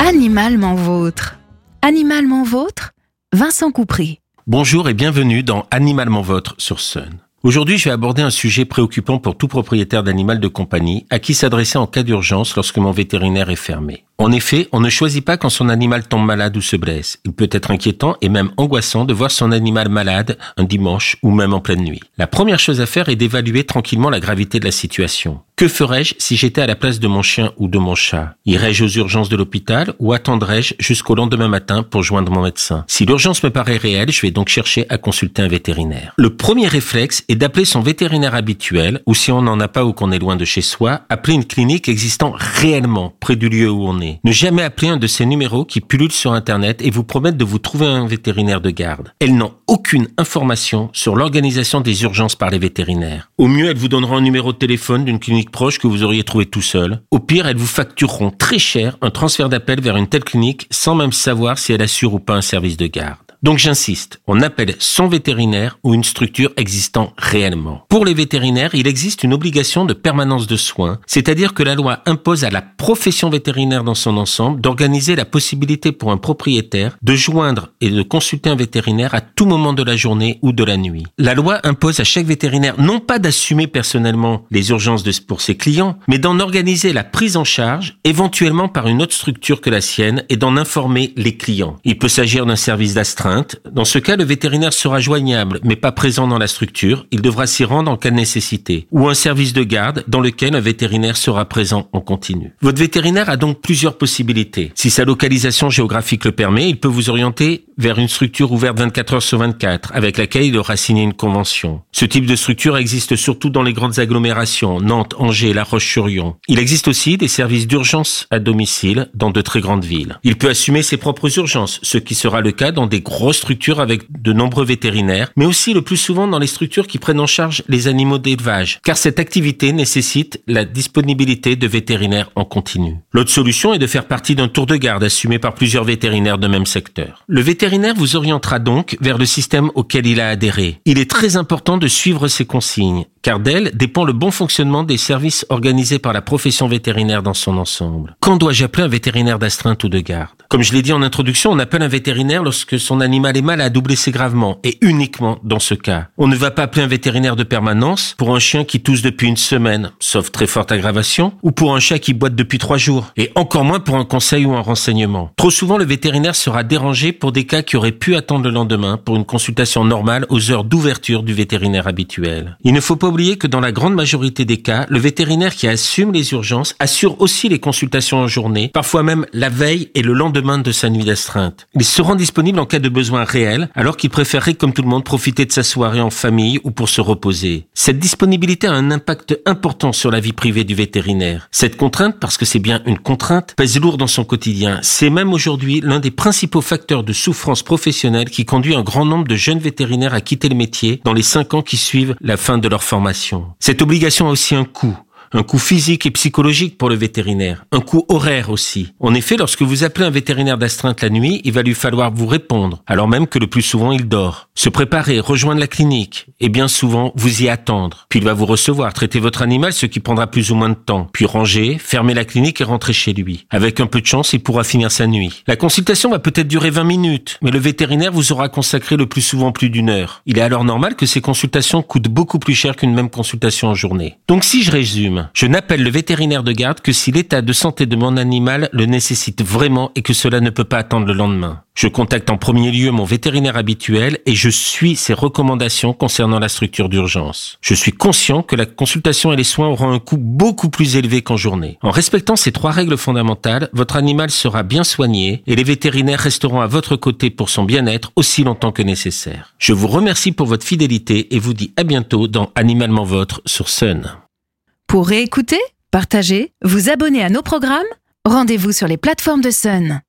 Animalement vôtre. Animalement vôtre, Vincent Coupry. Bonjour et bienvenue dans Animalement Vôtre sur Sun. Aujourd'hui, je vais aborder un sujet préoccupant pour tout propriétaire d'animal de compagnie à qui s'adresser en cas d'urgence lorsque mon vétérinaire est fermé. En effet, on ne choisit pas quand son animal tombe malade ou se blesse. Il peut être inquiétant et même angoissant de voir son animal malade un dimanche ou même en pleine nuit. La première chose à faire est d'évaluer tranquillement la gravité de la situation. Que ferais-je si j'étais à la place de mon chien ou de mon chat? Irais-je aux urgences de l'hôpital ou attendrais-je jusqu'au lendemain matin pour joindre mon médecin? Si l'urgence me paraît réelle, je vais donc chercher à consulter un vétérinaire. Le premier réflexe est d'appeler son vétérinaire habituel ou si on n'en a pas ou qu'on est loin de chez soi, appeler une clinique existant réellement près du lieu où on est. Ne jamais appeler un de ces numéros qui pullulent sur Internet et vous promettent de vous trouver un vétérinaire de garde. Elles n'ont aucune information sur l'organisation des urgences par les vétérinaires. Au mieux, elles vous donneront un numéro de téléphone d'une clinique proche que vous auriez trouvé tout seul. Au pire, elles vous factureront très cher un transfert d'appel vers une telle clinique sans même savoir si elle assure ou pas un service de garde. Donc j'insiste, on appelle son vétérinaire ou une structure existant réellement. Pour les vétérinaires, il existe une obligation de permanence de soins, c'est-à-dire que la loi impose à la profession vétérinaire dans son ensemble d'organiser la possibilité pour un propriétaire de joindre et de consulter un vétérinaire à tout moment de la journée ou de la nuit. La loi impose à chaque vétérinaire non pas d'assumer personnellement les urgences pour ses clients, mais d'en organiser la prise en charge, éventuellement par une autre structure que la sienne, et d'en informer les clients. Il peut s'agir d'un service d'astreinte dans ce cas, le vétérinaire sera joignable, mais pas présent dans la structure. Il devra s'y rendre en cas de nécessité. Ou un service de garde dans lequel un vétérinaire sera présent en continu. Votre vétérinaire a donc plusieurs possibilités. Si sa localisation géographique le permet, il peut vous orienter vers une structure ouverte 24 heures sur 24, avec laquelle il aura signé une convention. Ce type de structure existe surtout dans les grandes agglomérations, Nantes, Angers, La Roche-sur-Yon. Il existe aussi des services d'urgence à domicile dans de très grandes villes. Il peut assumer ses propres urgences, ce qui sera le cas dans des gros grosses structures avec de nombreux vétérinaires, mais aussi le plus souvent dans les structures qui prennent en charge les animaux d'élevage, car cette activité nécessite la disponibilité de vétérinaires en continu. L'autre solution est de faire partie d'un tour de garde assumé par plusieurs vétérinaires de même secteur. Le vétérinaire vous orientera donc vers le système auquel il a adhéré. Il est très important de suivre ses consignes, car d'elle dépend le bon fonctionnement des services organisés par la profession vétérinaire dans son ensemble. Quand dois-je appeler un vétérinaire d'astreinte ou de garde? Comme je l'ai dit en introduction, on appelle un vétérinaire lorsque son animal est malade ou blessé gravement, et uniquement dans ce cas. On ne va pas appeler un vétérinaire de permanence pour un chien qui tousse depuis une semaine, sauf très forte aggravation, ou pour un chat qui boite depuis trois jours, et encore moins pour un conseil ou un renseignement. Trop souvent, le vétérinaire sera dérangé pour des cas qui auraient pu attendre le lendemain pour une consultation normale aux heures d'ouverture du vétérinaire habituel. Il ne faut pas oublier que dans la grande majorité des cas, le vétérinaire qui assume les urgences assure aussi les consultations en journée, parfois même la veille et le lendemain de sa nuit d'astreinte. Il se rend disponible en cas de besoin réel, alors qu'il préférerait comme tout le monde profiter de sa soirée en famille ou pour se reposer. Cette disponibilité a un impact important sur la vie privée du vétérinaire. Cette contrainte, parce que c'est bien une contrainte, pèse lourd dans son quotidien. C'est même aujourd'hui l'un des principaux facteurs de souffrance professionnelle qui conduit un grand nombre de jeunes vétérinaires à quitter le métier dans les cinq ans qui suivent la fin de leur formation. Cette obligation a aussi un coût un coût physique et psychologique pour le vétérinaire, un coût horaire aussi. En effet, lorsque vous appelez un vétérinaire d'astreinte la nuit, il va lui falloir vous répondre, alors même que le plus souvent il dort. Se préparer, rejoindre la clinique, et bien souvent vous y attendre. Puis il va vous recevoir, traiter votre animal, ce qui prendra plus ou moins de temps. Puis ranger, fermer la clinique et rentrer chez lui. Avec un peu de chance, il pourra finir sa nuit. La consultation va peut-être durer 20 minutes, mais le vétérinaire vous aura consacré le plus souvent plus d'une heure. Il est alors normal que ces consultations coûtent beaucoup plus cher qu'une même consultation en journée. Donc si je résume, je n'appelle le vétérinaire de garde que si l'état de santé de mon animal le nécessite vraiment et que cela ne peut pas attendre le lendemain. Je contacte en premier lieu mon vétérinaire habituel et je suis ses recommandations concernant la structure d'urgence. Je suis conscient que la consultation et les soins auront un coût beaucoup plus élevé qu'en journée. En respectant ces trois règles fondamentales, votre animal sera bien soigné et les vétérinaires resteront à votre côté pour son bien-être aussi longtemps que nécessaire. Je vous remercie pour votre fidélité et vous dis à bientôt dans Animalement Votre sur Sun. Pour réécouter, partager, vous abonner à nos programmes, rendez-vous sur les plateformes de Sun.